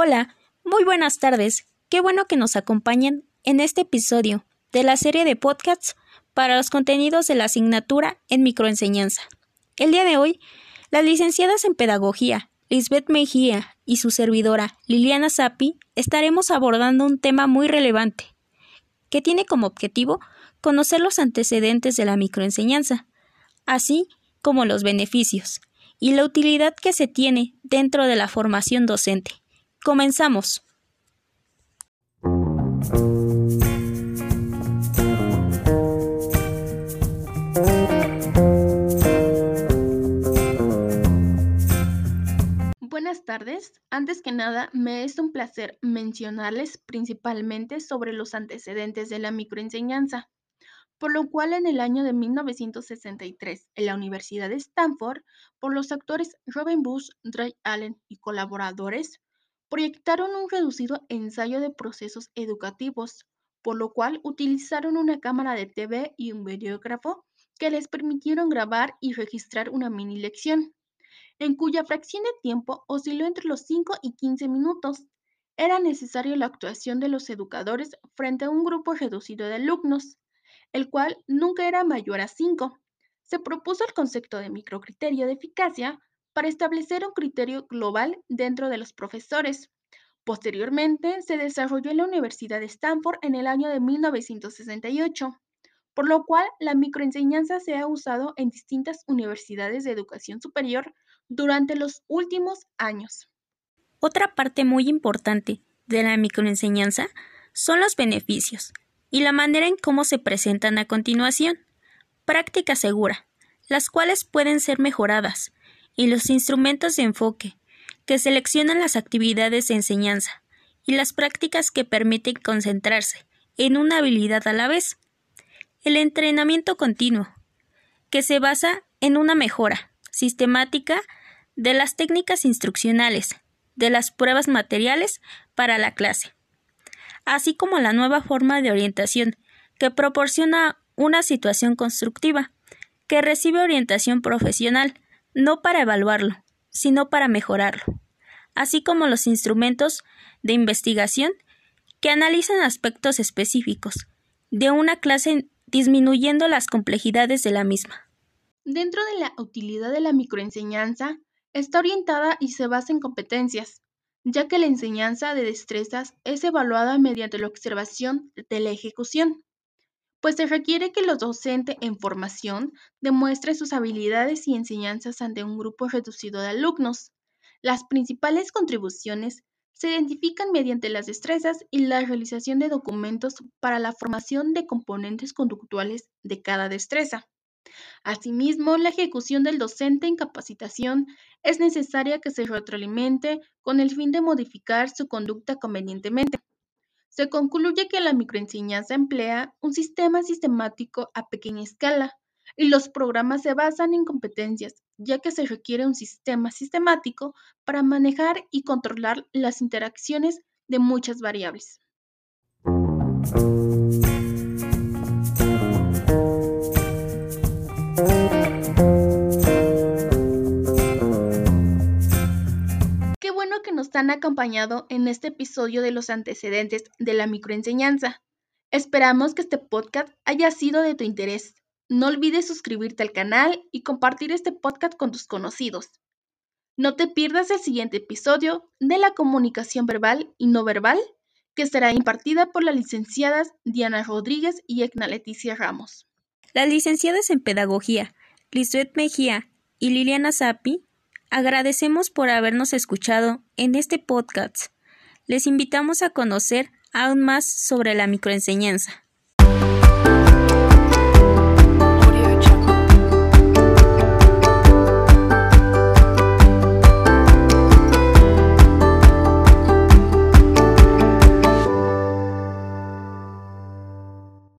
Hola, muy buenas tardes. Qué bueno que nos acompañen en este episodio de la serie de podcasts para los contenidos de la asignatura en microenseñanza. El día de hoy, las licenciadas en Pedagogía, Lisbeth Mejía y su servidora, Liliana Sapi, estaremos abordando un tema muy relevante, que tiene como objetivo conocer los antecedentes de la microenseñanza, así como los beneficios y la utilidad que se tiene dentro de la formación docente. Comenzamos. Buenas tardes. Antes que nada, me es un placer mencionarles principalmente sobre los antecedentes de la microenseñanza, por lo cual en el año de 1963, en la Universidad de Stanford, por los actores Robin Bush, Dray Allen y colaboradores, proyectaron un reducido ensayo de procesos educativos, por lo cual utilizaron una cámara de TV y un videógrafo que les permitieron grabar y registrar una mini lección, en cuya fracción de tiempo osciló entre los 5 y 15 minutos. Era necesaria la actuación de los educadores frente a un grupo reducido de alumnos, el cual nunca era mayor a 5. Se propuso el concepto de microcriterio de eficacia para establecer un criterio global dentro de los profesores. Posteriormente, se desarrolló en la Universidad de Stanford en el año de 1968, por lo cual la microenseñanza se ha usado en distintas universidades de educación superior durante los últimos años. Otra parte muy importante de la microenseñanza son los beneficios y la manera en cómo se presentan a continuación. Práctica segura, las cuales pueden ser mejoradas, y los instrumentos de enfoque, que seleccionan las actividades de enseñanza y las prácticas que permiten concentrarse en una habilidad a la vez. El entrenamiento continuo, que se basa en una mejora sistemática de las técnicas instruccionales, de las pruebas materiales para la clase, así como la nueva forma de orientación que proporciona una situación constructiva, que recibe orientación profesional, no para evaluarlo, sino para mejorarlo, así como los instrumentos de investigación que analizan aspectos específicos de una clase disminuyendo las complejidades de la misma. Dentro de la utilidad de la microenseñanza, está orientada y se basa en competencias, ya que la enseñanza de destrezas es evaluada mediante la observación de la ejecución pues se requiere que los docentes en formación demuestren sus habilidades y enseñanzas ante un grupo reducido de alumnos. Las principales contribuciones se identifican mediante las destrezas y la realización de documentos para la formación de componentes conductuales de cada destreza. Asimismo, la ejecución del docente en capacitación es necesaria que se retroalimente con el fin de modificar su conducta convenientemente. Se concluye que la microenseñanza emplea un sistema sistemático a pequeña escala y los programas se basan en competencias, ya que se requiere un sistema sistemático para manejar y controlar las interacciones de muchas variables. Nos han acompañado en este episodio de los antecedentes de la microenseñanza. Esperamos que este podcast haya sido de tu interés. No olvides suscribirte al canal y compartir este podcast con tus conocidos. No te pierdas el siguiente episodio de la comunicación verbal y no verbal que será impartida por las licenciadas Diana Rodríguez y Egna Leticia Ramos. Las licenciadas en Pedagogía, Lisbeth Mejía y Liliana Sapi Agradecemos por habernos escuchado en este podcast. Les invitamos a conocer aún más sobre la microenseñanza.